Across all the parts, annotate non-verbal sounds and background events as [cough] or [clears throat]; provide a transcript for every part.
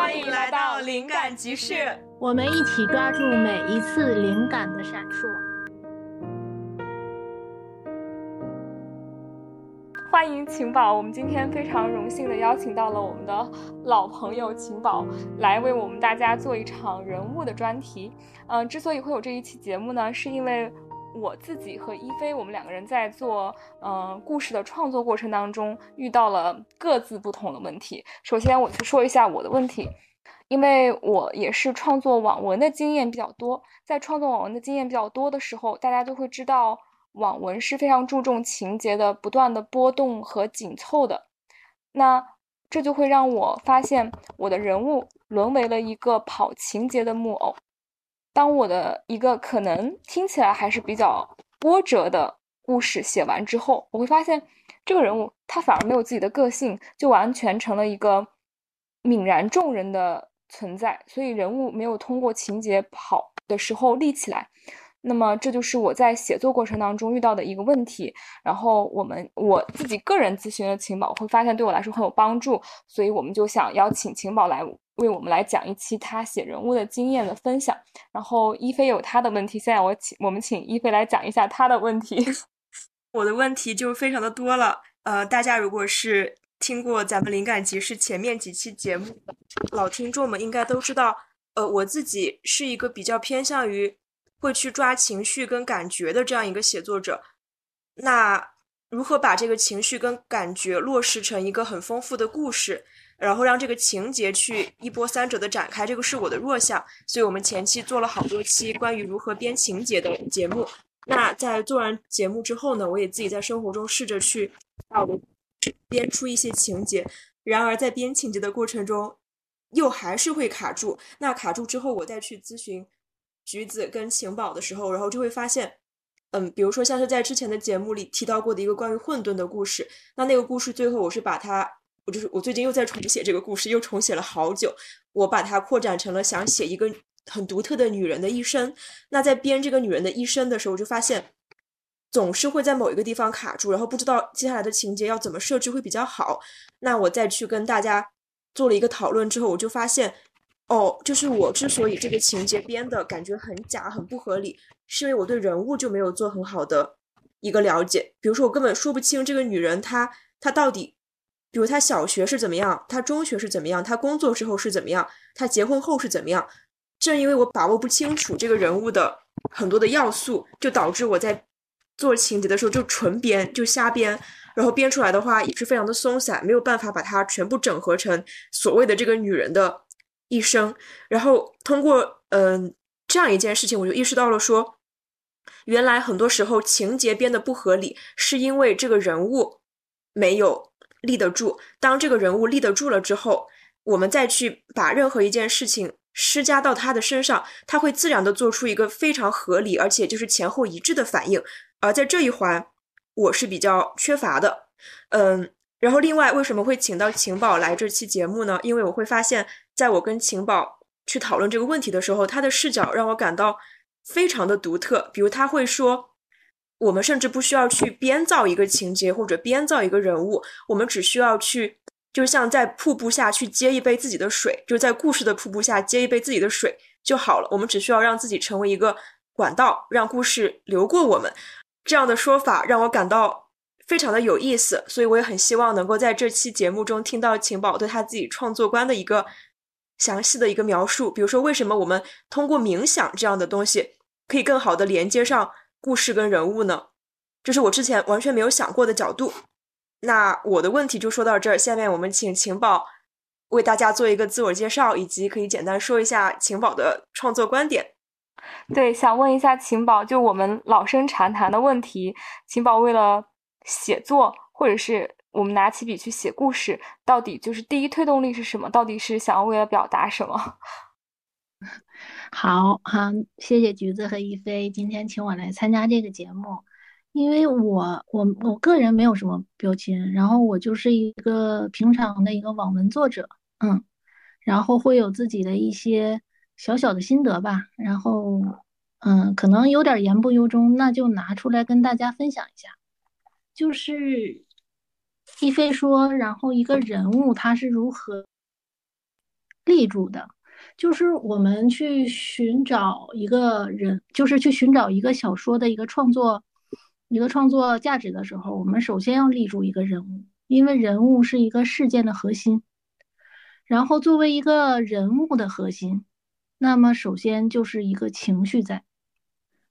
欢迎来到灵感集市，我们一起抓住每一次灵感的闪烁。欢迎晴宝，我们今天非常荣幸的邀请到了我们的老朋友晴宝来为我们大家做一场人物的专题。嗯，之所以会有这一期节目呢，是因为。我自己和一菲，我们两个人在做嗯故事的创作过程当中，遇到了各自不同的问题。首先，我去说一下我的问题，因为我也是创作网文的经验比较多，在创作网文的经验比较多的时候，大家就会知道，网文是非常注重情节的不断的波动和紧凑的。那这就会让我发现，我的人物沦为了一个跑情节的木偶。当我的一个可能听起来还是比较波折的故事写完之后，我会发现这个人物他反而没有自己的个性，就完全成了一个泯然众人的存在。所以人物没有通过情节跑的时候立起来。那么这就是我在写作过程当中遇到的一个问题。然后我们我自己个人咨询的情宝会发现对我来说很有帮助，所以我们就想邀请情宝来。为我们来讲一期他写人物的经验的分享，然后一菲有他的问题，现在我请我们请一菲来讲一下他的问题。[laughs] 我的问题就非常的多了，呃，大家如果是听过咱们灵感集市前面几期节目的，老听众们应该都知道，呃，我自己是一个比较偏向于会去抓情绪跟感觉的这样一个写作者。那如何把这个情绪跟感觉落实成一个很丰富的故事？然后让这个情节去一波三折的展开，这个是我的弱项，所以我们前期做了好多期关于如何编情节的节目。那在做完节目之后呢，我也自己在生活中试着去把我编出一些情节。然而在编情节的过程中，又还是会卡住。那卡住之后，我再去咨询橘子跟晴宝的时候，然后就会发现，嗯，比如说像是在之前的节目里提到过的一个关于混沌的故事，那那个故事最后我是把它。就是我最近又在重写这个故事，又重写了好久。我把它扩展成了想写一个很独特的女人的一生。那在编这个女人的一生的时候，我就发现总是会在某一个地方卡住，然后不知道接下来的情节要怎么设置会比较好。那我再去跟大家做了一个讨论之后，我就发现，哦，就是我之所以这个情节编的感觉很假、很不合理，是因为我对人物就没有做很好的一个了解。比如说，我根本说不清这个女人她她到底。比如他小学是怎么样，他中学是怎么样，他工作之后是怎么样，他结婚后是怎么样？正因为我把握不清楚这个人物的很多的要素，就导致我在做情节的时候就纯编，就瞎编，然后编出来的话也是非常的松散，没有办法把它全部整合成所谓的这个女人的一生。然后通过嗯这样一件事情，我就意识到了说，原来很多时候情节编的不合理，是因为这个人物没有。立得住。当这个人物立得住了之后，我们再去把任何一件事情施加到他的身上，他会自然的做出一个非常合理，而且就是前后一致的反应。而在这一环，我是比较缺乏的。嗯，然后另外为什么会请到情宝来这期节目呢？因为我会发现，在我跟情宝去讨论这个问题的时候，他的视角让我感到非常的独特。比如他会说。我们甚至不需要去编造一个情节或者编造一个人物，我们只需要去，就像在瀑布下去接一杯自己的水，就在故事的瀑布下接一杯自己的水就好了。我们只需要让自己成为一个管道，让故事流过我们。这样的说法让我感到非常的有意思，所以我也很希望能够在这期节目中听到晴宝对他自己创作观的一个详细的一个描述。比如说，为什么我们通过冥想这样的东西可以更好的连接上。故事跟人物呢，这是我之前完全没有想过的角度。那我的问题就说到这儿，下面我们请情宝为大家做一个自我介绍，以及可以简单说一下情宝的创作观点。对，想问一下情宝，就我们老生常谈的问题，情宝为了写作，或者是我们拿起笔去写故事，到底就是第一推动力是什么？到底是想要为了表达什么？[laughs] 好好，谢谢橘子和一菲今天请我来参加这个节目，因为我我我个人没有什么标签，然后我就是一个平常的一个网文作者，嗯，然后会有自己的一些小小的心得吧，然后嗯，可能有点言不由衷，那就拿出来跟大家分享一下，就是一菲说，然后一个人物他是如何。立住的。就是我们去寻找一个人，就是去寻找一个小说的一个创作，一个创作价值的时候，我们首先要立住一个人物，因为人物是一个事件的核心。然后作为一个人物的核心，那么首先就是一个情绪在。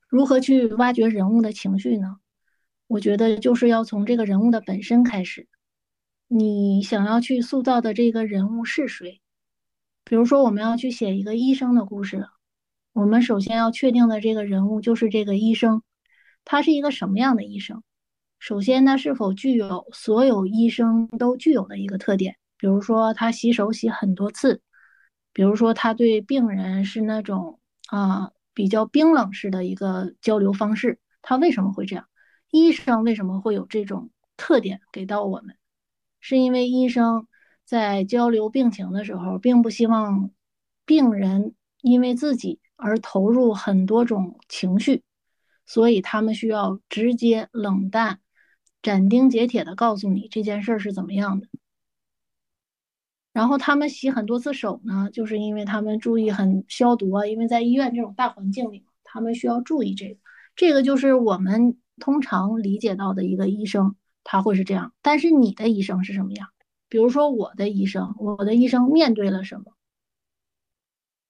如何去挖掘人物的情绪呢？我觉得就是要从这个人物的本身开始。你想要去塑造的这个人物是谁？比如说，我们要去写一个医生的故事，我们首先要确定的这个人物就是这个医生，他是一个什么样的医生？首先，他是否具有所有医生都具有的一个特点？比如说，他洗手洗很多次；比如说，他对病人是那种啊比较冰冷式的一个交流方式。他为什么会这样？医生为什么会有这种特点给到我们？是因为医生。在交流病情的时候，并不希望病人因为自己而投入很多种情绪，所以他们需要直接、冷淡、斩钉截铁的告诉你这件事是怎么样的。然后他们洗很多次手呢，就是因为他们注意很消毒啊，因为在医院这种大环境里，他们需要注意这个。这个就是我们通常理解到的一个医生，他会是这样。但是你的医生是什么样？比如说我的医生，我的医生面对了什么？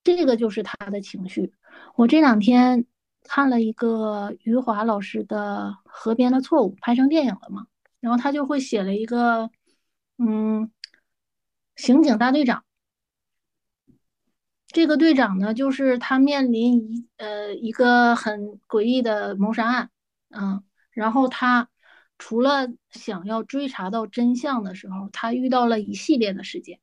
这个就是他的情绪。我这两天看了一个余华老师的《河边的错误》，拍成电影了嘛？然后他就会写了一个，嗯，刑警大队长。这个队长呢，就是他面临一呃一个很诡异的谋杀案，嗯，然后他。除了想要追查到真相的时候，他遇到了一系列的事件，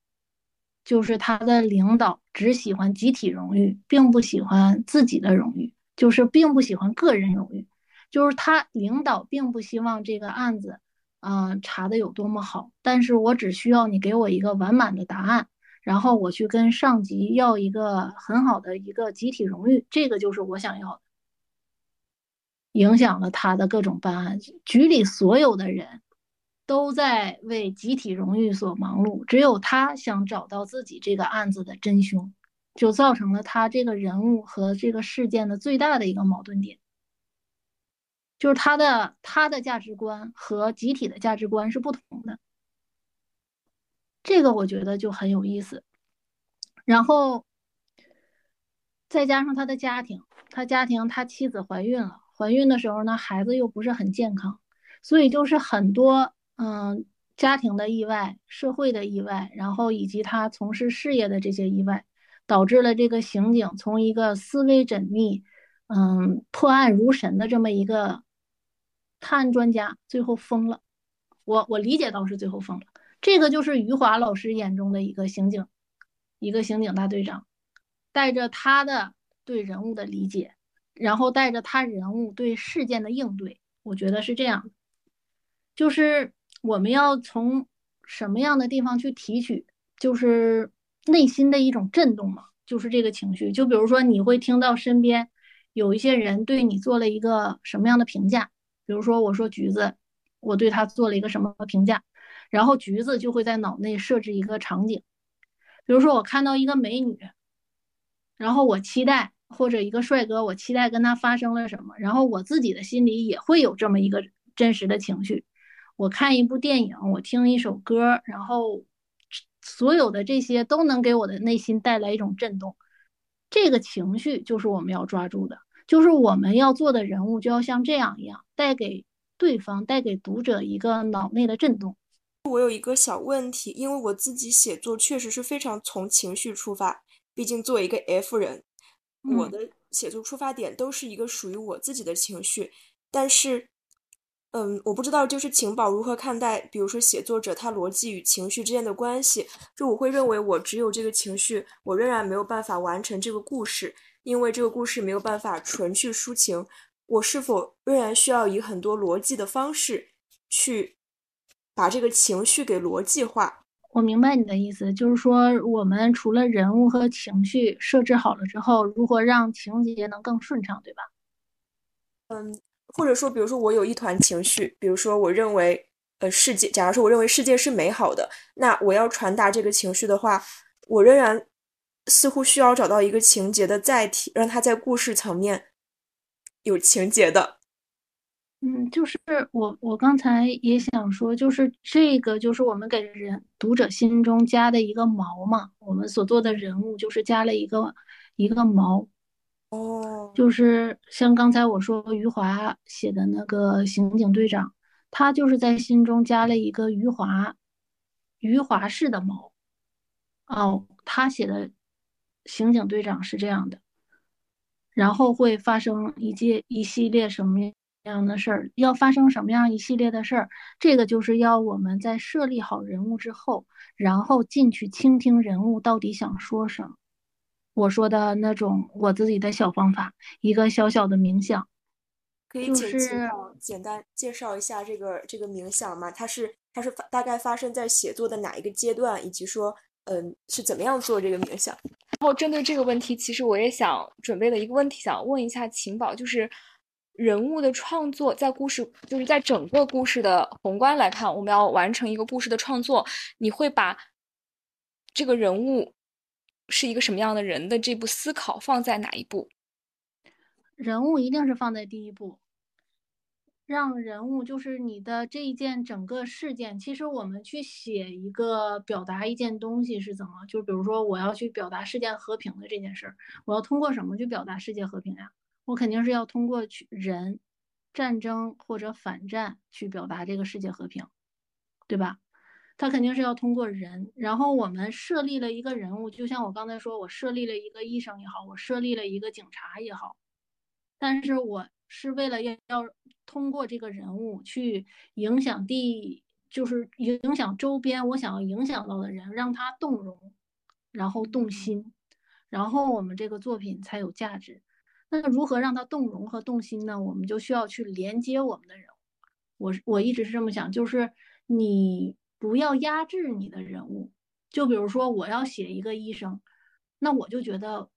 就是他的领导只喜欢集体荣誉，并不喜欢自己的荣誉，就是并不喜欢个人荣誉，就是他领导并不希望这个案子，嗯，查的有多么好，但是我只需要你给我一个完满的答案，然后我去跟上级要一个很好的一个集体荣誉，这个就是我想要的。影响了他的各种办案，局里所有的人都在为集体荣誉所忙碌，只有他想找到自己这个案子的真凶，就造成了他这个人物和这个事件的最大的一个矛盾点，就是他的他的价值观和集体的价值观是不同的，这个我觉得就很有意思，然后再加上他的家庭，他家庭他妻子怀孕了。怀孕的时候呢，孩子又不是很健康，所以就是很多嗯家庭的意外、社会的意外，然后以及他从事事业的这些意外，导致了这个刑警从一个思维缜密、嗯破案如神的这么一个探案专家，最后疯了。我我理解到是最后疯了。这个就是余华老师眼中的一个刑警，一个刑警大队长，带着他的对人物的理解。然后带着他人物对事件的应对，我觉得是这样，就是我们要从什么样的地方去提取，就是内心的一种震动嘛，就是这个情绪。就比如说，你会听到身边有一些人对你做了一个什么样的评价，比如说我说橘子，我对他做了一个什么评价，然后橘子就会在脑内设置一个场景，比如说我看到一个美女，然后我期待。或者一个帅哥，我期待跟他发生了什么，然后我自己的心里也会有这么一个真实的情绪。我看一部电影，我听一首歌，然后所有的这些都能给我的内心带来一种震动。这个情绪就是我们要抓住的，就是我们要做的人物就要像这样一样，带给对方、带给读者一个脑内的震动。我有一个小问题，因为我自己写作确实是非常从情绪出发，毕竟作为一个 F 人。我的写作出发点都是一个属于我自己的情绪，但是，嗯，我不知道就是情宝如何看待，比如说写作者他逻辑与情绪之间的关系。就我会认为，我只有这个情绪，我仍然没有办法完成这个故事，因为这个故事没有办法纯去抒情。我是否仍然需要以很多逻辑的方式去把这个情绪给逻辑化？我明白你的意思，就是说，我们除了人物和情绪设置好了之后，如何让情节能更顺畅，对吧？嗯，或者说，比如说我有一团情绪，比如说我认为，呃，世界，假如说我认为世界是美好的，那我要传达这个情绪的话，我仍然似乎需要找到一个情节的载体，让它在故事层面有情节的。嗯，就是我我刚才也想说，就是这个就是我们给人读者心中加的一个锚嘛。我们所做的人物就是加了一个一个锚。哦，就是像刚才我说余华写的那个刑警队长，他就是在心中加了一个余华余华式的锚。哦，他写的刑警队长是这样的，然后会发生一件一系列什么样的事儿？要发生什么样一系列的事儿？这个就是要我们在设立好人物之后，然后进去倾听人物到底想说什么。我说的那种我自己的小方法，一个小小的冥想，可以请简单介绍一下这个这个冥想吗？它是它是大概发生在写作的哪一个阶段，以及说嗯是怎么样做这个冥想？然后针对这个问题，其实我也想准备了一个问题，想问一下秦宝，就是人物的创作在故事，就是在整个故事的宏观来看，我们要完成一个故事的创作，你会把这个人物。是一个什么样的人的这部思考放在哪一步？人物一定是放在第一步，让人物就是你的这一件整个事件。其实我们去写一个表达一件东西是怎么？就比如说我要去表达世界和平的这件事儿，我要通过什么去表达世界和平呀？我肯定是要通过去人战争或者反战去表达这个世界和平，对吧？他肯定是要通过人，然后我们设立了一个人物，就像我刚才说，我设立了一个医生也好，我设立了一个警察也好，但是我是为了要要通过这个人物去影响地，就是影响周边我想要影响到的人，让他动容，然后动心，然后我们这个作品才有价值。那如何让他动容和动心呢？我们就需要去连接我们的人物。我我一直是这么想，就是你。不要压制你的人物，就比如说我要写一个医生，那我就觉得，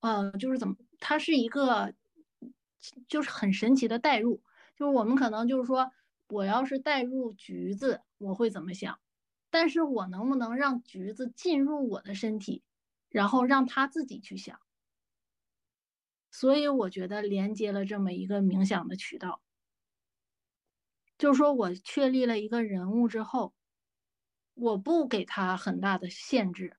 呃，就是怎么，他是一个，就是很神奇的代入，就是我们可能就是说，我要是代入橘子，我会怎么想？但是我能不能让橘子进入我的身体，然后让他自己去想？所以我觉得连接了这么一个冥想的渠道，就是说我确立了一个人物之后。我不给他很大的限制，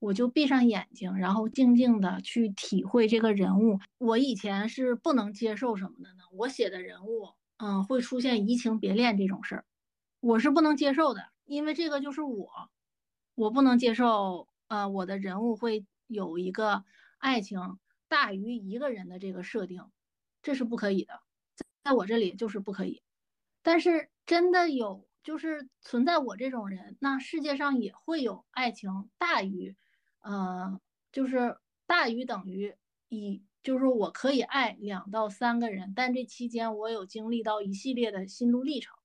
我就闭上眼睛，然后静静的去体会这个人物。我以前是不能接受什么的呢？我写的人物，嗯，会出现移情别恋这种事儿，我是不能接受的，因为这个就是我，我不能接受，呃，我的人物会有一个爱情大于一个人的这个设定，这是不可以的，在我这里就是不可以。但是真的有。就是存在我这种人，那世界上也会有爱情大于，呃，就是大于等于一，就是我可以爱两到三个人，但这期间我有经历到一系列的心路历程，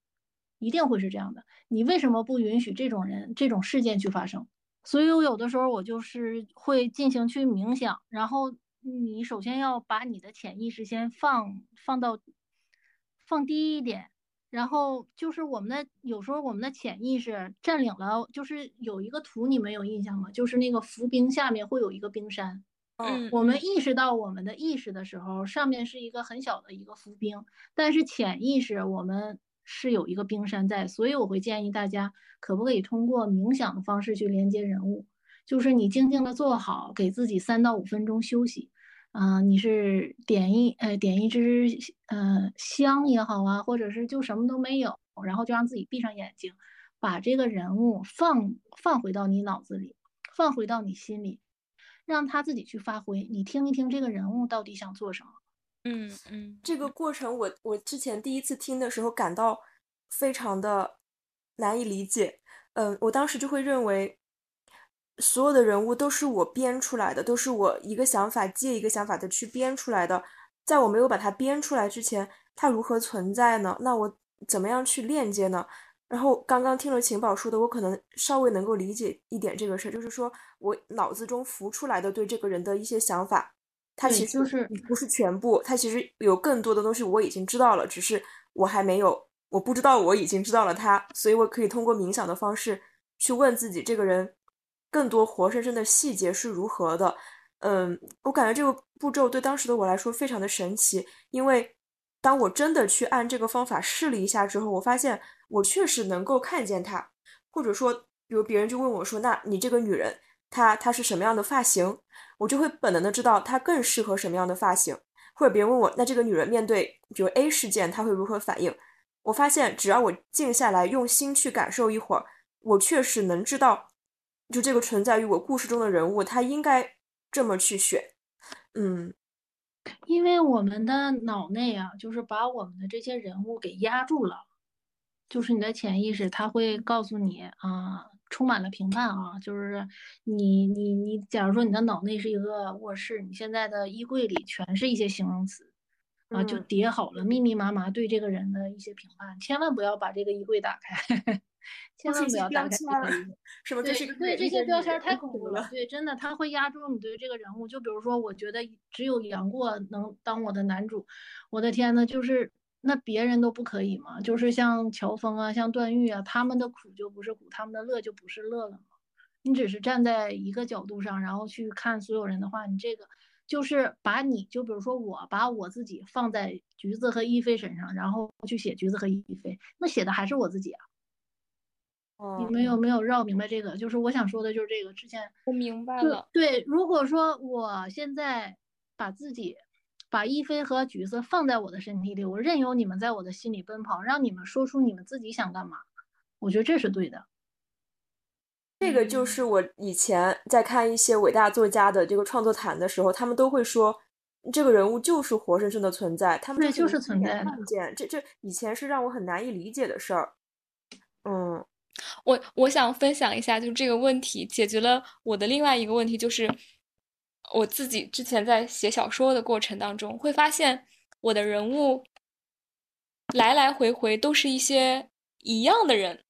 一定会是这样的。你为什么不允许这种人、这种事件去发生？所以我有的时候我就是会进行去冥想，然后你首先要把你的潜意识先放放到放低一点。然后就是我们的有时候我们的潜意识占领了，就是有一个图你们有印象吗？就是那个浮冰下面会有一个冰山。嗯，我们意识到我们的意识的时候，上面是一个很小的一个浮冰，但是潜意识我们是有一个冰山在，所以我会建议大家可不可以通过冥想的方式去连接人物，就是你静静的坐好，给自己三到五分钟休息。啊，你是点一呃点一支呃香也好啊，或者是就什么都没有，然后就让自己闭上眼睛，把这个人物放放回到你脑子里，放回到你心里，让他自己去发挥，你听一听这个人物到底想做什么。嗯嗯，这个过程我我之前第一次听的时候感到非常的难以理解，嗯，我当时就会认为。所有的人物都是我编出来的，都是我一个想法接一个想法的去编出来的。在我没有把它编出来之前，它如何存在呢？那我怎么样去链接呢？然后刚刚听了情宝说的，我可能稍微能够理解一点这个事儿，就是说我脑子中浮出来的对这个人的一些想法，它其实是不是全部，它其实有更多的东西我已经知道了，只是我还没有，我不知道我已经知道了它，所以我可以通过冥想的方式去问自己这个人。更多活生生的细节是如何的。嗯，我感觉这个步骤对当时的我来说非常的神奇，因为当我真的去按这个方法试了一下之后，我发现我确实能够看见它，或者说，比如别人就问我说：“那你这个女人，她她是什么样的发型？”我就会本能的知道她更适合什么样的发型。或者别人问我：“那这个女人面对比如 A 事件，她会如何反应？”我发现只要我静下来，用心去感受一会儿，我确实能知道，就这个存在于我故事中的人物，他应该。这么去选，嗯，因为我们的脑内啊，就是把我们的这些人物给压住了，就是你的潜意识，他会告诉你啊，充满了评判啊，就是你你你，假如说你的脑内是一个卧室，你现在的衣柜里全是一些形容词啊，就叠好了，密密麻麻对这个人的一些评判，千万不要把这个衣柜打开。千万不要打开这个，是不？对对，这些标签太恐怖了。对，真的，他会压住你对这个人物。就比如说，我觉得只有杨过能当我的男主。我的天呐，就是那别人都不可以吗？就是像乔峰啊，像段誉啊，他们的苦就不是苦，他们的乐就不是乐了吗？你只是站在一个角度上，然后去看所有人的话，你这个就是把你就比如说我把我自己放在橘子和一菲身上，然后去写橘子和一菲，那写的还是我自己啊。你们有没有绕明白这个？就是我想说的，就是这个。之前我明白了。对，如果说我现在把自己把一菲和橘子放在我的身体里，我任由你们在我的心里奔跑，让你们说出你们自己想干嘛，我觉得这是对的。这个就是我以前在看一些伟大作家的这个创作谈的时候，他们都会说，这个人物就是活生生的存在，他们就是存在看见。这这以前是让我很难以理解的事儿。嗯。我我想分享一下，就是这个问题解决了我的另外一个问题，就是我自己之前在写小说的过程当中，会发现我的人物来来回回都是一些一样的人，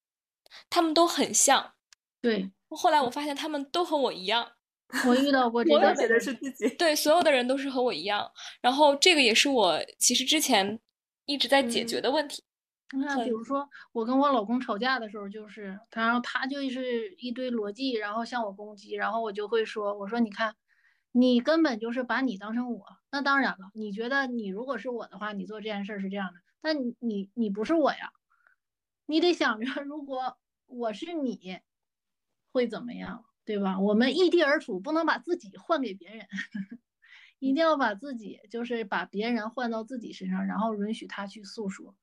他们都很像。对，后来我发现他们都和我一样。[laughs] 我遇到过这个，写的是自己。对，所有的人都是和我一样。然后这个也是我其实之前一直在解决的问题。那比如说，我跟我老公吵架的时候，就是他，然后他就是一堆逻辑，然后向我攻击，然后我就会说，我说你看，你根本就是把你当成我。那当然了，你觉得你如果是我的话，你做这件事是这样的，但你你你不是我呀，你得想着，[laughs] 如果我是你，会怎么样，对吧？我们异地而处，不能把自己换给别人，[laughs] 一定要把自己，就是把别人换到自己身上，然后允许他去诉说。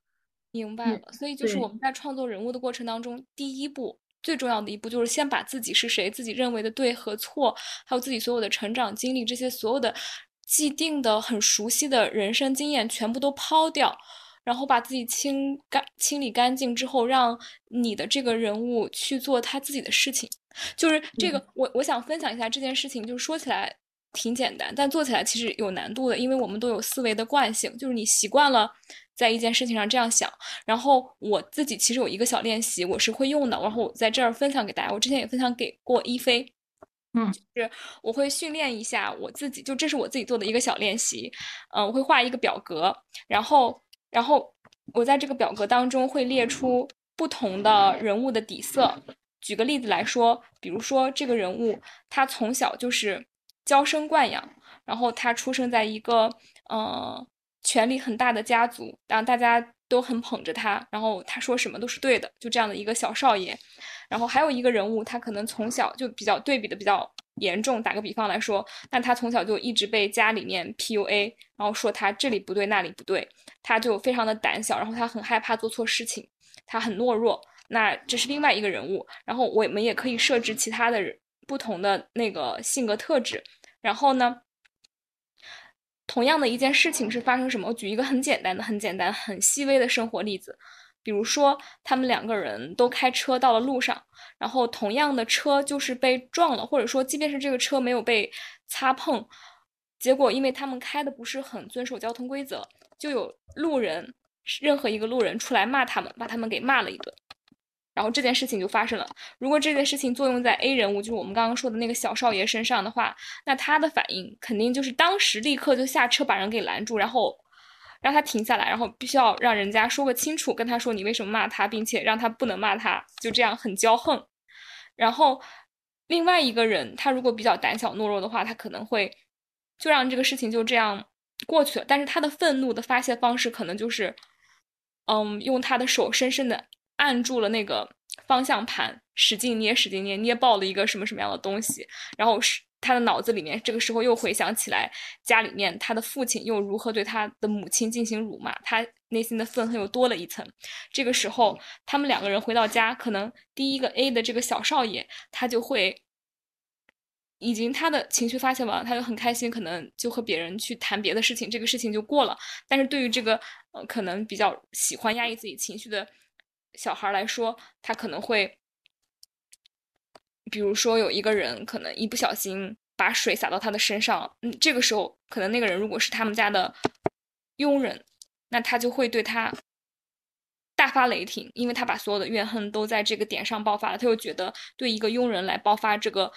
明白了，所以就是我们。在创作人物的过程当中，第一步最重要的一步就是先把自己是谁，自己认为的对和错，还有自己所有的成长经历，这些所有的既定的、很熟悉的人生经验全部都抛掉，然后把自己清干、清理干净之后，让你的这个人物去做他自己的事情。就是这个，我我想分享一下这件事情，就是说起来挺简单，但做起来其实有难度的，因为我们都有思维的惯性，就是你习惯了。在一件事情上这样想，然后我自己其实有一个小练习，我是会用的，然后我在这儿分享给大家。我之前也分享给过一菲，嗯，就是我会训练一下我自己，就这是我自己做的一个小练习。嗯，我会画一个表格，然后，然后我在这个表格当中会列出不同的人物的底色。举个例子来说，比如说这个人物他从小就是娇生惯养，然后他出生在一个嗯。权力很大的家族，然后大家都很捧着他，然后他说什么都是对的，就这样的一个小少爷。然后还有一个人物，他可能从小就比较对比的比较严重。打个比方来说，那他从小就一直被家里面 PUA，然后说他这里不对那里不对，他就非常的胆小，然后他很害怕做错事情，他很懦弱。那这是另外一个人物。然后我们也可以设置其他的人不同的那个性格特质。然后呢？同样的一件事情是发生什么？我举一个很简单的、很简单、很细微的生活例子，比如说他们两个人都开车到了路上，然后同样的车就是被撞了，或者说即便是这个车没有被擦碰，结果因为他们开的不是很遵守交通规则，就有路人，任何一个路人出来骂他们，把他们给骂了一顿。然后这件事情就发生了。如果这件事情作用在 A 人物，就是我们刚刚说的那个小少爷身上的话，那他的反应肯定就是当时立刻就下车把人给拦住，然后让他停下来，然后必须要让人家说个清楚，跟他说你为什么骂他，并且让他不能骂他，就这样很骄横。然后另外一个人他如果比较胆小懦弱的话，他可能会就让这个事情就这样过去了。但是他的愤怒的发泄方式可能就是，嗯，用他的手深深的按住了那个方向盘，使劲捏，使劲捏，捏爆了一个什么什么样的东西，然后是。他的脑子里面，这个时候又回想起来家里面他的父亲又如何对他的母亲进行辱骂，他内心的愤恨又多了一层。这个时候，他们两个人回到家，可能第一个 A 的这个小少爷，他就会已经他的情绪发泄完了，他就很开心，可能就和别人去谈别的事情，这个事情就过了。但是对于这个呃可能比较喜欢压抑自己情绪的小孩来说，他可能会。比如说有一个人可能一不小心把水洒到他的身上，嗯，这个时候可能那个人如果是他们家的佣人，那他就会对他大发雷霆，因为他把所有的怨恨都在这个点上爆发了，他又觉得对一个佣人来爆发这个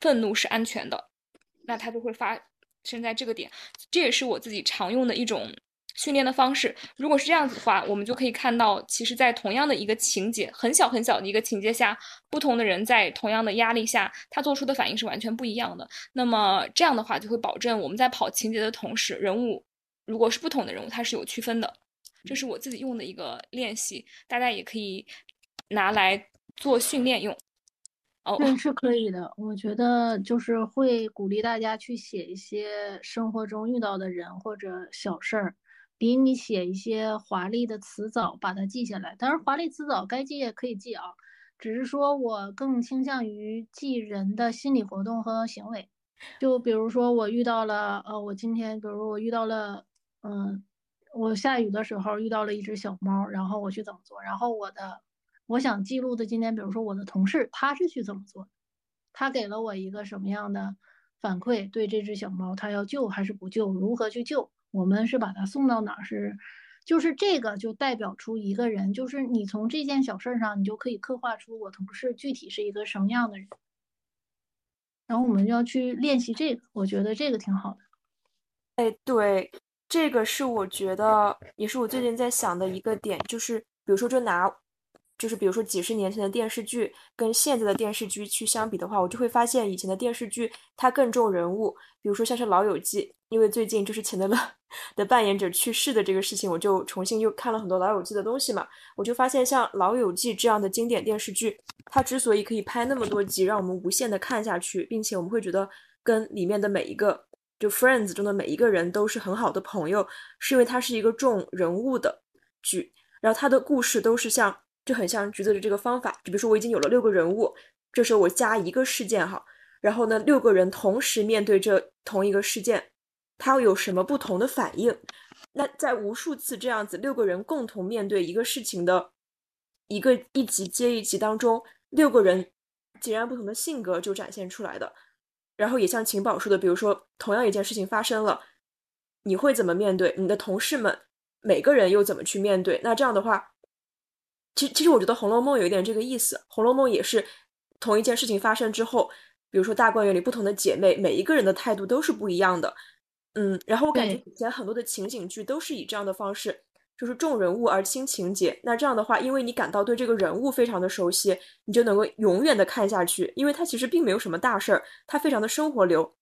愤怒是安全的，那他就会发生在这个点，这也是我自己常用的一种。训练的方式，如果是这样子的话，我们就可以看到，其实，在同样的一个情节，很小很小的一个情节下，不同的人在同样的压力下，他做出的反应是完全不一样的。那么这样的话，就会保证我们在跑情节的同时，人物如果是不同的人物，它是有区分的。这是我自己用的一个练习，大家也可以拿来做训练用。哦，对，是可以的。我觉得就是会鼓励大家去写一些生活中遇到的人或者小事儿。比你写一些华丽的词藻把它记下来，当然华丽词藻该记也可以记啊，只是说我更倾向于记人的心理活动和行为。就比如说我遇到了，呃，我今天，比如我遇到了，嗯，我下雨的时候遇到了一只小猫，然后我去怎么做？然后我的我想记录的今天，比如说我的同事他是去怎么做？他给了我一个什么样的反馈？对这只小猫，他要救还是不救？如何去救？我们是把他送到哪儿？是，就是这个就代表出一个人，就是你从这件小事上，你就可以刻画出我同事具体是一个什么样的人。然后我们就要去练习这个，我觉得这个挺好的。哎，对，这个是我觉得也是我最近在想的一个点，就是比如说，就拿。就是比如说几十年前的电视剧跟现在的电视剧去相比的话，我就会发现以前的电视剧它更重人物。比如说像是《老友记》，因为最近就是钱德勒的扮演者去世的这个事情，我就重新又看了很多《老友记》的东西嘛。我就发现像《老友记》这样的经典电视剧，它之所以可以拍那么多集，让我们无限的看下去，并且我们会觉得跟里面的每一个就 Friends 中的每一个人都是很好的朋友，是因为它是一个重人物的剧，然后它的故事都是像。就很像橘子的这个方法，就比如说我已经有了六个人物，这时候我加一个事件哈，然后呢六个人同时面对这同一个事件，他会有什么不同的反应？那在无数次这样子六个人共同面对一个事情的一个一集接一集当中，六个人截然不同的性格就展现出来的。然后也像秦宝说的，比如说同样一件事情发生了，你会怎么面对？你的同事们每个人又怎么去面对？那这样的话。其实，其实我觉得《红楼梦》有一点这个意思，《红楼梦》也是同一件事情发生之后，比如说大观园里不同的姐妹，每一个人的态度都是不一样的。嗯，然后我感觉以前很多的情景剧都是以这样的方式，就是重人物而轻情节。那这样的话，因为你感到对这个人物非常的熟悉，你就能够永远的看下去，因为它其实并没有什么大事儿，它非常的生活流。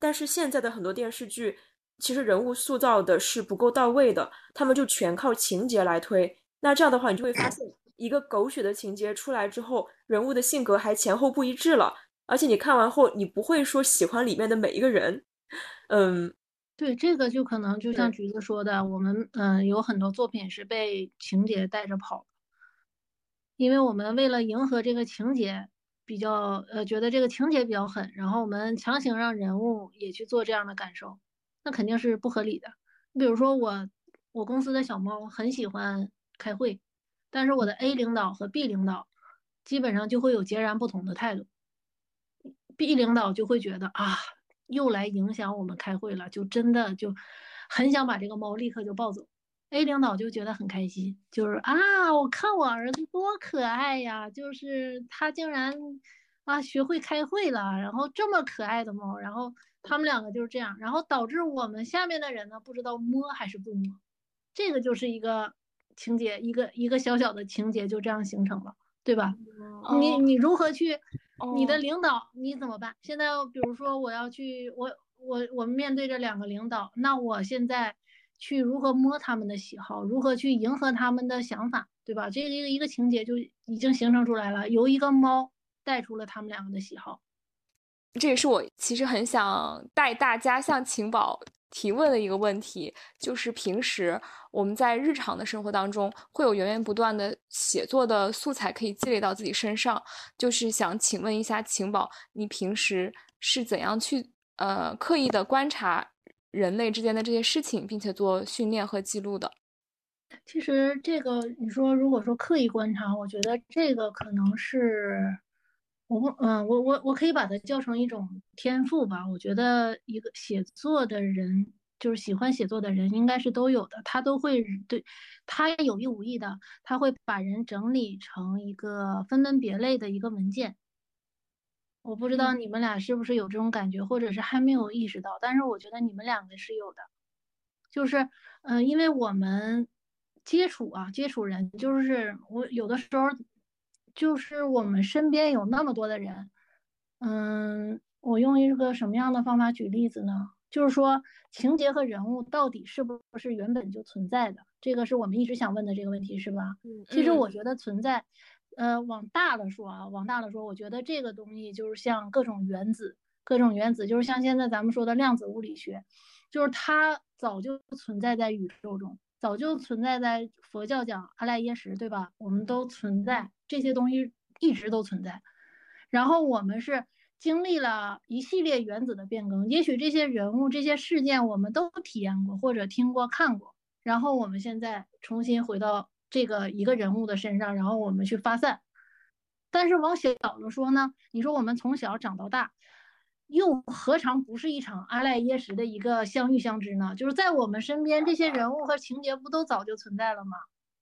但是现在的很多电视剧，其实人物塑造的是不够到位的，他们就全靠情节来推。那这样的话，你就会发现一个狗血的情节出来之后，人物的性格还前后不一致了。而且你看完后，你不会说喜欢里面的每一个人。嗯，对，这个就可能就像橘子说的，我们嗯有很多作品是被情节带着跑，因为我们为了迎合这个情节，比较呃觉得这个情节比较狠，然后我们强行让人物也去做这样的感受，那肯定是不合理的。你比如说我我公司的小猫很喜欢。开会，但是我的 A 领导和 B 领导基本上就会有截然不同的态度。B 领导就会觉得啊，又来影响我们开会了，就真的就很想把这个猫立刻就抱走。A 领导就觉得很开心，就是啊，我看我儿子多可爱呀，就是他竟然啊学会开会了，然后这么可爱的猫，然后他们两个就是这样，然后导致我们下面的人呢不知道摸还是不摸，这个就是一个。情节一个一个小小的情节就这样形成了，对吧？你你如何去你的领导你怎么办？现在比如说我要去，我我我们面对着两个领导，那我现在去如何摸他们的喜好，如何去迎合他们的想法，对吧？这个一个一个情节就已经形成出来了，由一个猫带出了他们两个的喜好。这也是我其实很想带大家向晴宝提问的一个问题，就是平时我们在日常的生活当中会有源源不断的写作的素材可以积累到自己身上，就是想请问一下晴宝，你平时是怎样去呃刻意的观察人类之间的这些事情，并且做训练和记录的？其实这个你说如果说刻意观察，我觉得这个可能是。我不，嗯，我我我可以把它叫成一种天赋吧。我觉得一个写作的人，就是喜欢写作的人，应该是都有的。他都会对，他有意无意的，他会把人整理成一个分门别类的一个文件。我不知道你们俩是不是有这种感觉，或者是还没有意识到，但是我觉得你们两个是有的。就是，嗯，因为我们接触啊，接触人，就是我有的时候。就是我们身边有那么多的人，嗯，我用一个什么样的方法举例子呢？就是说情节和人物到底是不是原本就存在的？这个是我们一直想问的这个问题，是吧？嗯，其实我觉得存在，呃，往大了说啊，往大了说，我觉得这个东西就是像各种原子，各种原子就是像现在咱们说的量子物理学，就是它早就存在在宇宙中。早就存在在佛教讲阿赖耶识，对吧？我们都存在这些东西，一直都存在。然后我们是经历了一系列原子的变更，也许这些人物、这些事件我们都体验过或者听过、看过。然后我们现在重新回到这个一个人物的身上，然后我们去发散。但是往小了说呢？你说我们从小长到大。又何尝不是一场阿赖耶识的一个相遇相知呢？就是在我们身边，这些人物和情节不都早就存在了吗？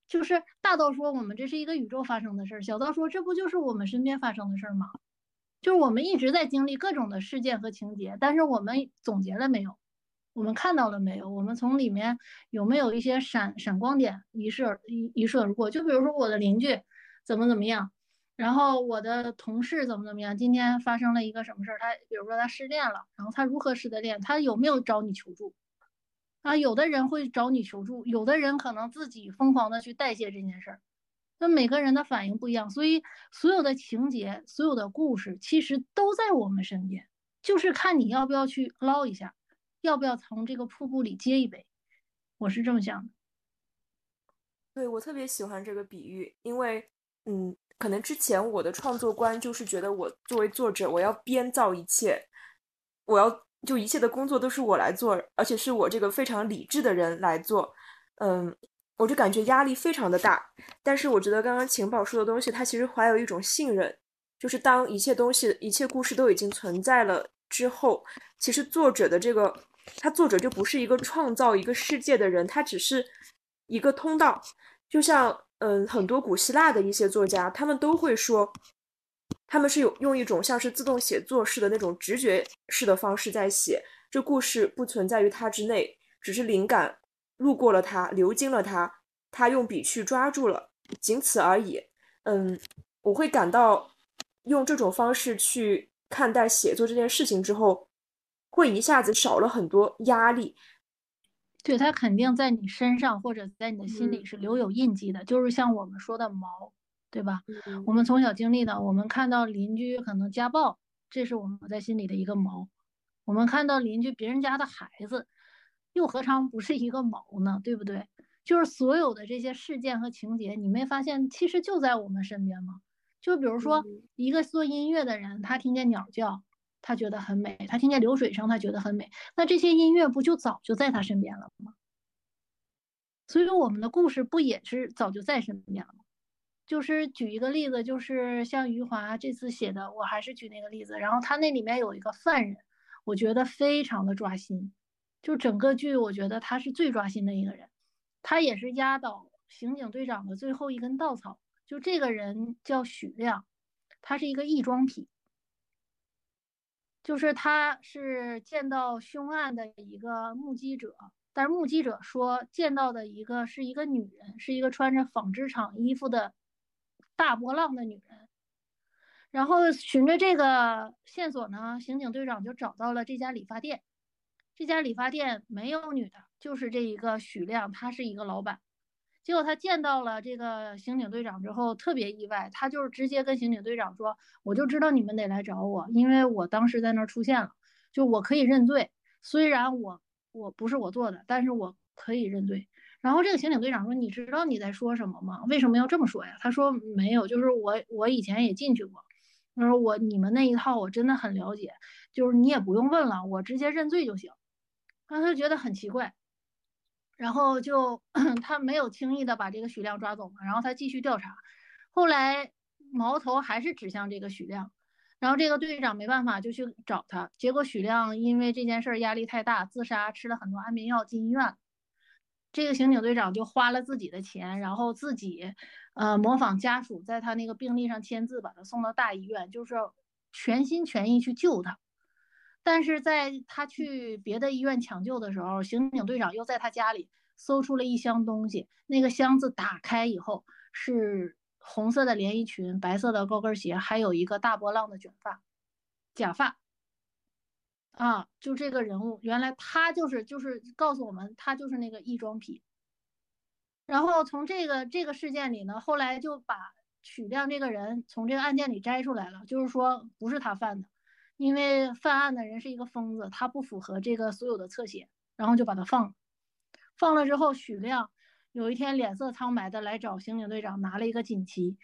就是大到说我们这是一个宇宙发生的事儿，小到说这不就是我们身边发生的事儿吗？就是我们一直在经历各种的事件和情节，但是我们总结了没有？我们看到了没有？我们从里面有没有一些闪闪光点一射一一射而过？就比如说我的邻居怎么怎么样。然后我的同事怎么怎么样？今天发生了一个什么事儿？他比如说他失恋了，然后他如何失的恋？他有没有找你求助？啊，有的人会找你求助，有的人可能自己疯狂的去代谢这件事儿。那每个人的反应不一样，所以所有的情节、所有的故事其实都在我们身边，就是看你要不要去捞一下，要不要从这个瀑布里接一杯。我是这么想的。对我特别喜欢这个比喻，因为嗯。可能之前我的创作观就是觉得我作为作者，我要编造一切，我要就一切的工作都是我来做，而且是我这个非常理智的人来做，嗯，我就感觉压力非常的大。但是我觉得刚刚情宝说的东西，它其实怀有一种信任，就是当一切东西、一切故事都已经存在了之后，其实作者的这个，他作者就不是一个创造一个世界的人，他只是一个通道，就像。嗯，很多古希腊的一些作家，他们都会说，他们是有用一种像是自动写作式的那种直觉式的方式在写，这故事不存在于他之内，只是灵感路过了他，流经了他，他用笔去抓住了，仅此而已。嗯，我会感到用这种方式去看待写作这件事情之后，会一下子少了很多压力。对他肯定在你身上或者在你的心里是留有印记的，就是像我们说的毛，对吧？我们从小经历的，我们看到邻居可能家暴，这是我们在心里的一个毛；我们看到邻居别人家的孩子，又何尝不是一个毛呢？对不对？就是所有的这些事件和情节，你没发现其实就在我们身边吗？就比如说一个做音乐的人，他听见鸟叫。他觉得很美，他听见流水声，他觉得很美。那这些音乐不就早就在他身边了吗？所以说，我们的故事不也是早就在身边了吗？就是举一个例子，就是像余华这次写的，我还是举那个例子。然后他那里面有一个犯人，我觉得非常的抓心。就整个剧，我觉得他是最抓心的一个人，他也是压倒刑警队长的最后一根稻草。就这个人叫许亮，他是一个异装癖。就是他是见到凶案的一个目击者，但是目击者说见到的一个是一个女人，是一个穿着纺织厂衣服的大波浪的女人。然后循着这个线索呢，刑警队长就找到了这家理发店。这家理发店没有女的，就是这一个许亮，他是一个老板。结果他见到了这个刑警队长之后，特别意外，他就是直接跟刑警队长说：“我就知道你们得来找我，因为我当时在那儿出现了，就我可以认罪，虽然我我不是我做的，但是我可以认罪。”然后这个刑警队长说：“你知道你在说什么吗？为什么要这么说呀？”他说：“没有，就是我我以前也进去过。”他说：“我你们那一套我真的很了解，就是你也不用问了，我直接认罪就行。”然后他就觉得很奇怪，然后就 [clears throat] 他没有轻易的把这个许亮抓走嘛，然后他继续调查，后来矛头还是指向这个许亮，然后这个队长没办法就去找他，结果许亮因为这件事压力太大，自杀，吃了很多安眠药进医院，这个刑警队长就花了自己的钱，然后自己呃模仿家属在他那个病历上签字，把他送到大医院，就是全心全意去救他。但是在他去别的医院抢救的时候，刑警队长又在他家里搜出了一箱东西。那个箱子打开以后是红色的连衣裙、白色的高跟鞋，还有一个大波浪的卷发、假发。啊，就这个人物，原来他就是就是告诉我们，他就是那个异装癖。然后从这个这个事件里呢，后来就把许亮这个人从这个案件里摘出来了，就是说不是他犯的。因为犯案的人是一个疯子，他不符合这个所有的侧写，然后就把他放了。放了之后，许亮有一天脸色苍白的来找刑警队长，拿了一个锦旗。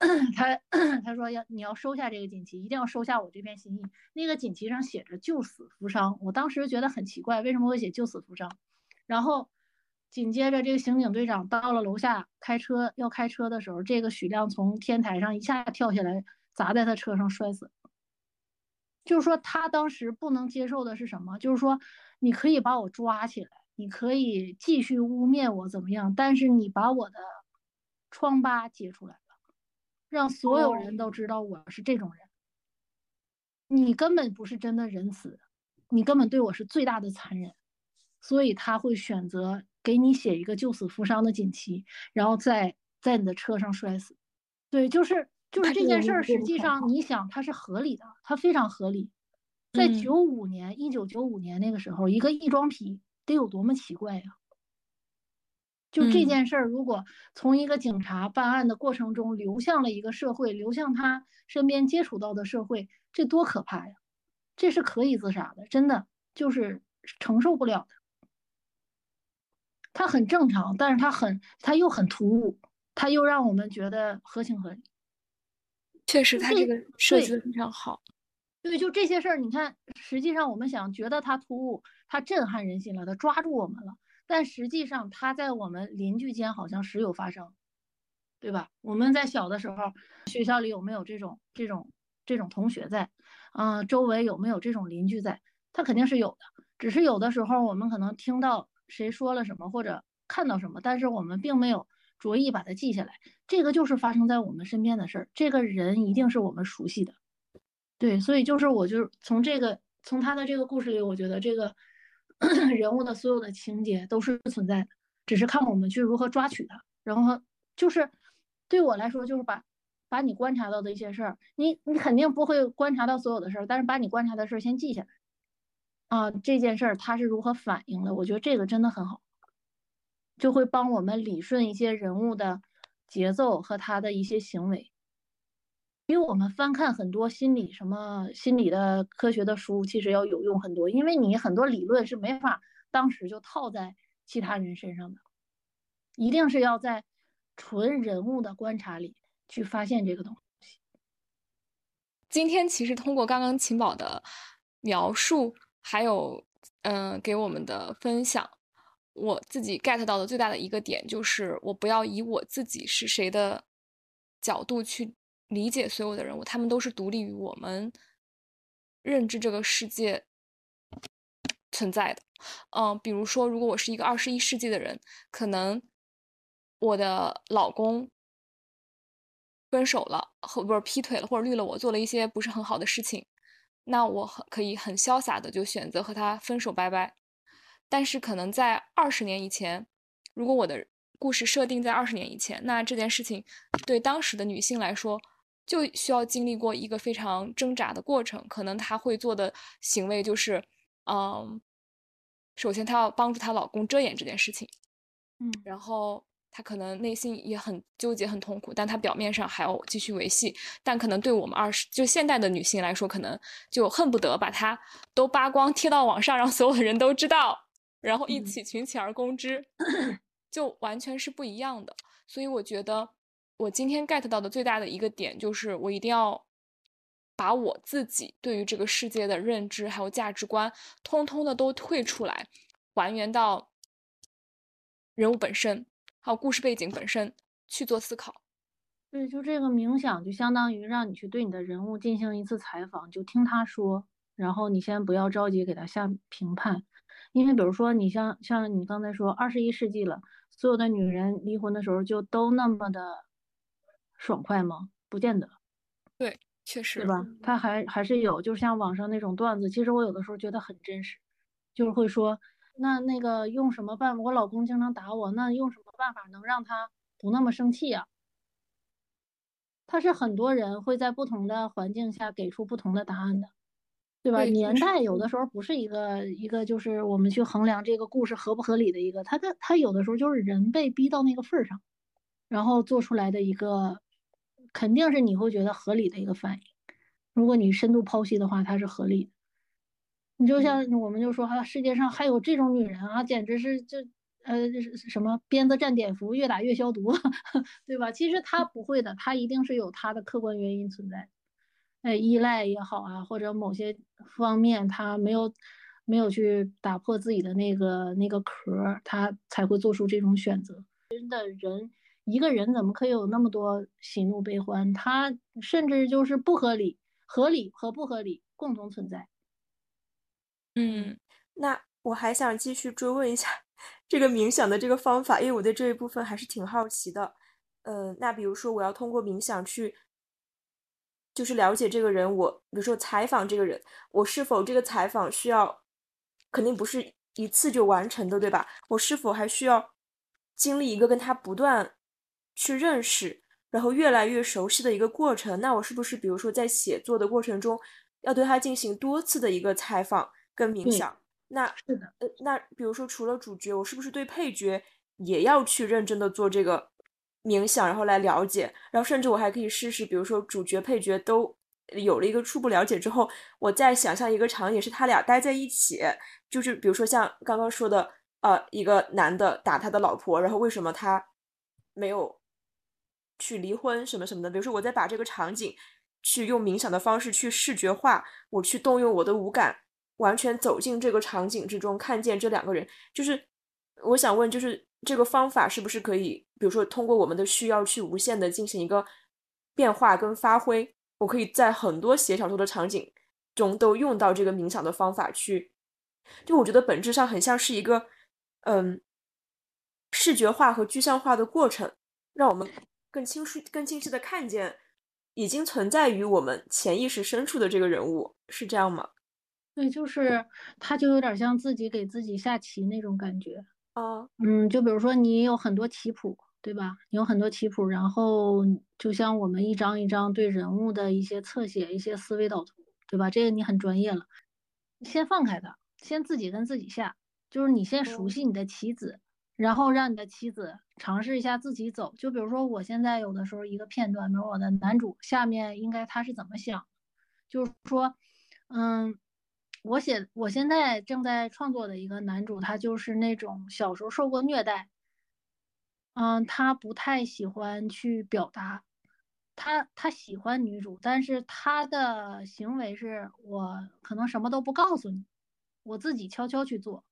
[clears throat] 他 [clears throat] 他说要你要收下这个锦旗，一定要收下我这片心意。那个锦旗上写着“救死扶伤”，我当时觉得很奇怪，为什么会写“救死扶伤”？然后紧接着，这个刑警队长到了楼下开车要开车的时候，这个许亮从天台上一下跳下来，砸在他车上摔死。就是说，他当时不能接受的是什么？就是说，你可以把我抓起来，你可以继续污蔑我怎么样？但是你把我的疮疤揭出来了，让所有人都知道我是这种人。你根本不是真的仁慈，你根本对我是最大的残忍。所以他会选择给你写一个救死扶伤的锦旗，然后在在你的车上摔死。对，就是。就是这件事儿，实际上你想，它是合理的，它非常合理。在九五年，一九九五年那个时候，一个异装癖得有多么奇怪呀？就这件事儿，如果从一个警察办案的过程中流向了一个社会，流向他身边接触到的社会，这多可怕呀！这是可以自杀的，真的就是承受不了的。他很正常，但是他很，他又很突兀，他又让我们觉得合情合理。确实，他这个设计的非常好。对，就这些事儿，你看，实际上我们想觉得他突兀，他震撼人心了，他抓住我们了。但实际上，他在我们邻居间好像时有发生，对吧？我们在小的时候，学校里有没有这种这种这种同学在？嗯，周围有没有这种邻居在？他肯定是有的，只是有的时候我们可能听到谁说了什么，或者看到什么，但是我们并没有。着意把它记下来，这个就是发生在我们身边的事儿。这个人一定是我们熟悉的，对，所以就是我就是从这个从他的这个故事里，我觉得这个 [clears throat] 人物的所有的情节都是存在的，只是看我们去如何抓取它。然后就是对我来说，就是把把你观察到的一些事儿，你你肯定不会观察到所有的事儿，但是把你观察的事儿先记下来啊，这件事儿它是如何反应的，我觉得这个真的很好。就会帮我们理顺一些人物的节奏和他的一些行为，比我们翻看很多心理什么心理的科学的书其实要有用很多，因为你很多理论是没法当时就套在其他人身上的，一定是要在纯人物的观察里去发现这个东西。今天其实通过刚刚秦宝的描述，还有嗯给我们的分享。我自己 get 到的最大的一个点就是，我不要以我自己是谁的角度去理解所有的人物，他们都是独立于我们认知这个世界存在的。嗯，比如说，如果我是一个二十一世纪的人，可能我的老公分手了，或不是劈腿了，或者绿了我，做了一些不是很好的事情，那我很可以很潇洒的就选择和他分手，拜拜。但是可能在二十年以前，如果我的故事设定在二十年以前，那这件事情对当时的女性来说就需要经历过一个非常挣扎的过程。可能她会做的行为就是，嗯，首先她要帮助她老公遮掩这件事情，嗯，然后。她可能内心也很纠结、很痛苦，但她表面上还要继续维系。但可能对我们二十就现代的女性来说，可能就恨不得把她都扒光贴到网上，让所有的人都知道，然后一起群起而攻之，[clears throat] 就完全是不一样的。所以我觉得，我今天 get 到的最大的一个点就是，我一定要把我自己对于这个世界的认知还有价值观，通通的都退出来，还原到人物本身。还有故事背景本身去做思考，对，就这个冥想就相当于让你去对你的人物进行一次采访，就听他说，然后你先不要着急给他下评判，因为比如说你像像你刚才说二十一世纪了，所有的女人离婚的时候就都那么的爽快吗？不见得，对，确实，对吧？他还还是有，就像网上那种段子，其实我有的时候觉得很真实，就是会说。那那个用什么办法？我老公经常打我，那用什么办法能让他不那么生气啊？他是很多人会在不同的环境下给出不同的答案的，对吧？年代有的时候不是一个一个，就是我们去衡量这个故事合不合理的一个，他的他有的时候就是人被逼到那个份儿上，然后做出来的一个，肯定是你会觉得合理的一个反应。如果你深度剖析的话，它是合理的。你就像我们就说哈，世界上还有这种女人啊，简直是就呃什么鞭子蘸碘伏，越打越消毒，[laughs] 对吧？其实她不会的，她一定是有她的客观原因存在，哎，依赖也好啊，或者某些方面他没有没有去打破自己的那个那个壳，他才会做出这种选择。真的人一个人怎么可以有那么多喜怒悲欢？他甚至就是不合理，合理和不合理共同存在。嗯，那我还想继续追问一下这个冥想的这个方法，因为我对这一部分还是挺好奇的。呃，那比如说我要通过冥想去，就是了解这个人，我比如说采访这个人，我是否这个采访需要，肯定不是一次就完成的，对吧？我是否还需要经历一个跟他不断去认识，然后越来越熟悉的一个过程？那我是不是比如说在写作的过程中，要对他进行多次的一个采访？跟冥想，那是的，呃，那比如说除了主角，我是不是对配角也要去认真的做这个冥想，然后来了解，然后甚至我还可以试试，比如说主角配角都有了一个初步了解之后，我再想象一个场景是他俩待在一起，就是比如说像刚刚说的，呃，一个男的打他的老婆，然后为什么他没有去离婚什么什么的，比如说我再把这个场景去用冥想的方式去视觉化，我去动用我的五感。完全走进这个场景之中，看见这两个人，就是我想问，就是这个方法是不是可以，比如说通过我们的需要去无限的进行一个变化跟发挥？我可以在很多写小说的场景中都用到这个冥想的方法去，就我觉得本质上很像是一个嗯视觉化和具象化的过程，让我们更清晰、更清晰的看见已经存在于我们潜意识深处的这个人物，是这样吗？对，就是他，就有点像自己给自己下棋那种感觉。哦，嗯，就比如说你有很多棋谱，对吧？你有很多棋谱，然后就像我们一张一张对人物的一些侧写、一些思维导图，对吧？这个你很专业了。先放开它，先自己跟自己下，就是你先熟悉你的棋子，然后让你的棋子尝试一下自己走。就比如说我现在有的时候一个片段，比如我的男主下面应该他是怎么想，就是说，嗯。我写我现在正在创作的一个男主，他就是那种小时候受过虐待，嗯，他不太喜欢去表达，他他喜欢女主，但是他的行为是我可能什么都不告诉你，我自己悄悄去做，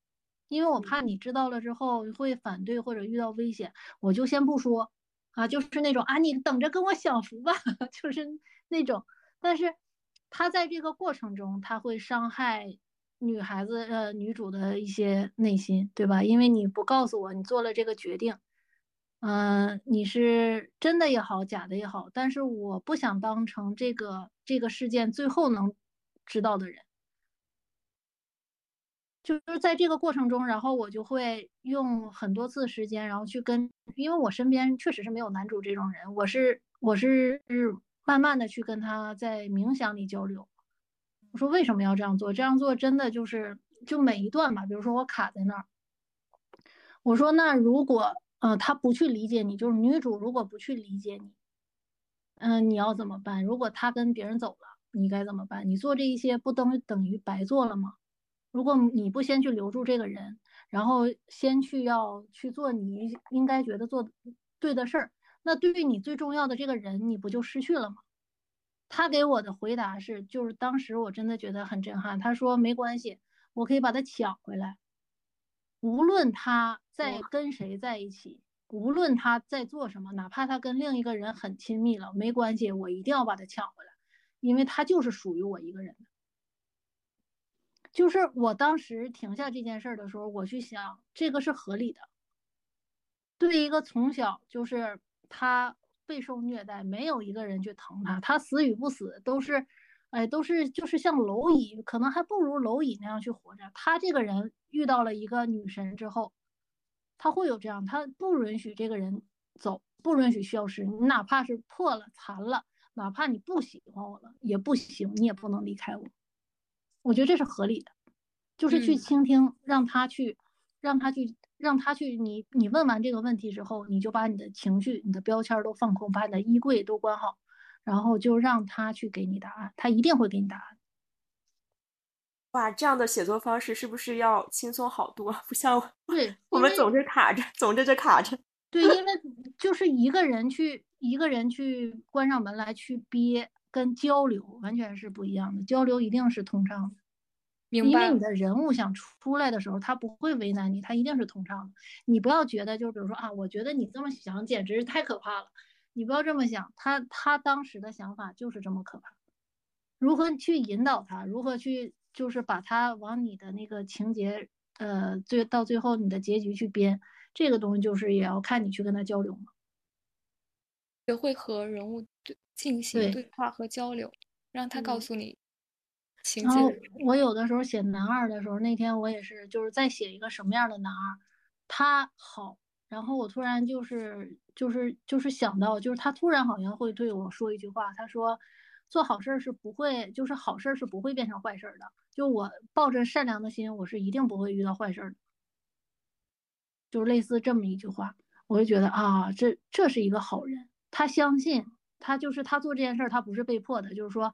因为我怕你知道了之后会反对或者遇到危险，我就先不说，啊，就是那种啊，你等着跟我享福吧，[laughs] 就是那种，但是。他在这个过程中，他会伤害女孩子呃女主的一些内心，对吧？因为你不告诉我你做了这个决定，嗯，你是真的也好，假的也好，但是我不想当成这个这个事件最后能知道的人，就是在这个过程中，然后我就会用很多次时间，然后去跟，因为我身边确实是没有男主这种人，我是我是慢慢的去跟他在冥想里交流。我说为什么要这样做？这样做真的就是就每一段吧，比如说我卡在那儿，我说那如果呃他不去理解你，就是女主如果不去理解你，嗯，你要怎么办？如果他跟别人走了，你该怎么办？你做这一些不等等于白做了吗？如果你不先去留住这个人，然后先去要去做你应该觉得做对的事儿，那对于你最重要的这个人，你不就失去了吗？他给我的回答是，就是当时我真的觉得很震撼。他说没关系，我可以把他抢回来，无论他在跟谁在一起，无论他在做什么，哪怕他跟另一个人很亲密了，没关系，我一定要把他抢回来，因为他就是属于我一个人的。就是我当时停下这件事儿的时候，我去想，这个是合理的。对一个从小就是他。备受虐待，没有一个人去疼他，他死与不死都是，哎，都是就是像蝼蚁，可能还不如蝼蚁那样去活着。他这个人遇到了一个女神之后，他会有这样，他不允许这个人走，不允许消失。你哪怕是破了、残了，哪怕你不喜欢我了也不行，你也不能离开我。我觉得这是合理的，就是去倾听，让他去，让他去。让他去，你你问完这个问题之后，你就把你的情绪、你的标签都放空，把你的衣柜都关好，然后就让他去给你答案，他一定会给你答案。哇，这样的写作方式是不是要轻松好多？[laughs] 不像对我们总是卡着，总在这卡着。对，因为就是一个人去，一个人去关上门来去憋，跟交流完全是不一样的。交流一定是通畅的。因为你的人物想出来的时候，他不会为难你，他一定是通畅的。你不要觉得，就是比如说啊，我觉得你这么想简直是太可怕了。你不要这么想，他他当时的想法就是这么可怕。如何去引导他？如何去就是把他往你的那个情节，呃，最到最后你的结局去编，这个东西就是也要看你去跟他交流嘛。学会和人物对进行对话和交流，让他告诉你。然后我有的时候写男二的时候，那天我也是就是在写一个什么样的男二，他好，然后我突然就是就是就是想到，就是他突然好像会对我说一句话，他说做好事是不会，就是好事是不会变成坏事的，就我抱着善良的心，我是一定不会遇到坏事的，就是类似这么一句话，我就觉得啊，这这是一个好人，他相信他就是他做这件事儿，他不是被迫的，就是说。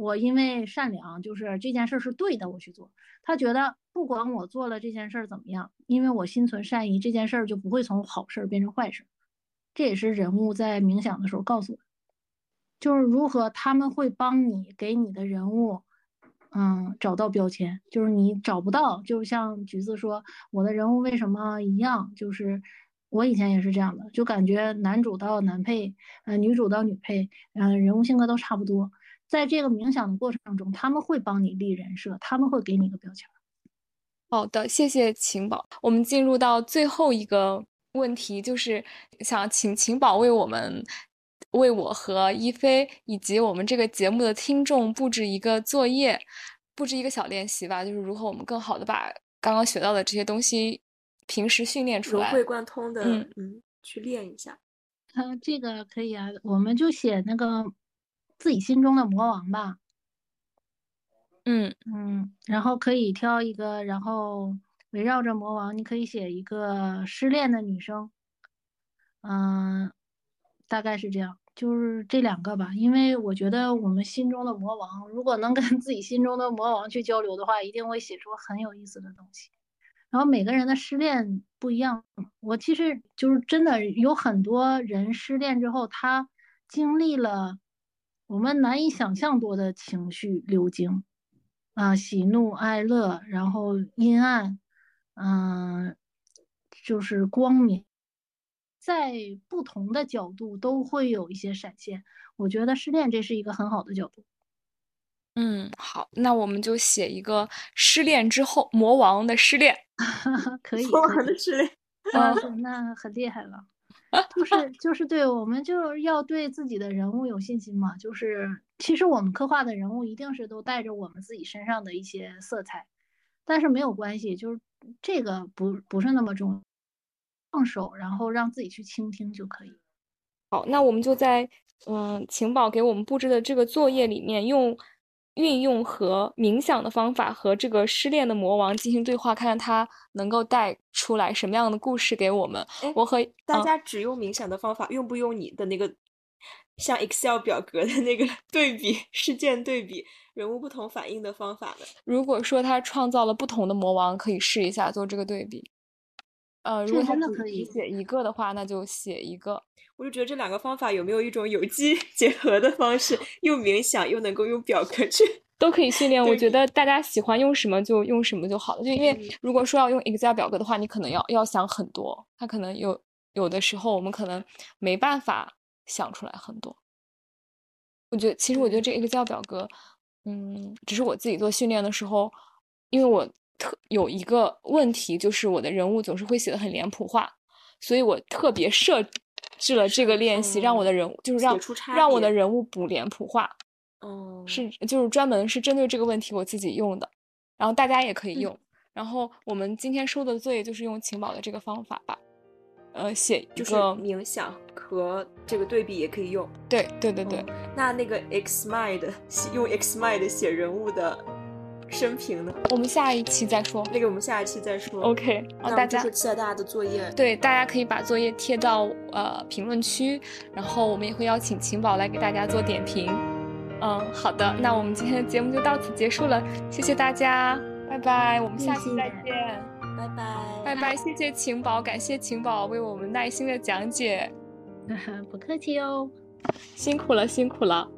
我因为善良，就是这件事是对的，我去做。他觉得不管我做了这件事怎么样，因为我心存善意，这件事就不会从好事变成坏事。这也是人物在冥想的时候告诉我，就是如何他们会帮你给你的人物，嗯，找到标签。就是你找不到，就像橘子说，我的人物为什么一样？就是我以前也是这样的，就感觉男主到男配，呃，女主到女配，嗯，人物性格都差不多。在这个冥想的过程中，他们会帮你立人设，他们会给你一个标签。好的，谢谢晴宝。我们进入到最后一个问题，就是想请晴宝为我们、为我和一菲以及我们这个节目的听众布置一个作业，布置一个小练习吧。就是如何我们更好的把刚刚学到的这些东西平时训练出来，融会贯通的，嗯，去练一下。嗯，这个可以啊，我们就写那个。自己心中的魔王吧，嗯嗯，然后可以挑一个，然后围绕着魔王，你可以写一个失恋的女生，嗯，大概是这样，就是这两个吧。因为我觉得我们心中的魔王，如果能跟自己心中的魔王去交流的话，一定会写出很有意思的东西。然后每个人的失恋不一样，我其实就是真的有很多人失恋之后，他经历了。我们难以想象多的情绪流经，啊，喜怒哀乐，然后阴暗，嗯，就是光明，在不同的角度都会有一些闪现。我觉得失恋这是一个很好的角度。嗯，好，那我们就写一个失恋之后魔王的失恋，可以，魔王的失恋，[laughs] 啊，[laughs] 那很厉害了。就是就是对我们就要对自己的人物有信心嘛。就是其实我们刻画的人物一定是都带着我们自己身上的一些色彩，但是没有关系，就是这个不不是那么重，放手然后让自己去倾听就可以。好，那我们就在嗯，晴宝给我们布置的这个作业里面，用运用和冥想的方法和这个失恋的魔王进行对话，看看他能够带出来什么样的故事给我们。我和大家只用冥想的方法，用不用你的那个像 Excel 表格的那个 [laughs] 对比事件对比人物不同反应的方法呢？如果说他创造了不同的魔王，可以试一下做这个对比。呃，如果他只写一个的话，那就写一个。我就觉得这两个方法有没有一种有机 [laughs] 结合的方式，又冥想又能够用表格去，[laughs] 都可以训练。我觉得大家喜欢用什么就用什么就好了。就因为如果说要用 Excel 表格的话，你可能要要想很多，它可能有有的时候我们可能没办法想出来很多。我觉得其实我觉得这 Excel 表格，嗯，只是我自己做训练的时候，因为我特有一个问题，就是我的人物总是会写的很脸谱化，所以我特别设。制了这个练习，让我的人物就是让让我的人物补脸谱化，哦，是就是专门是针对这个问题我自己用的，然后大家也可以用。然后我们今天收的作业就是用晴宝的这个方法吧，呃，写一个冥想和这个对比也可以用。对对对对，那那个 Xmind [laughs] 用 Xmind 写人物的。生平的？我们下一期再说。那个我们下一期再说。OK，大家期待大家的作业。对，大家可以把作业贴到呃评论区，然后我们也会邀请晴宝来给大家做点评。嗯，好的，那我们今天的节目就到此结束了，谢谢大家，拜拜，我们下期再见，拜拜，拜拜，谢谢晴宝，感谢晴宝为我们耐心的讲解，[laughs] 不客气哦，辛苦了，辛苦了。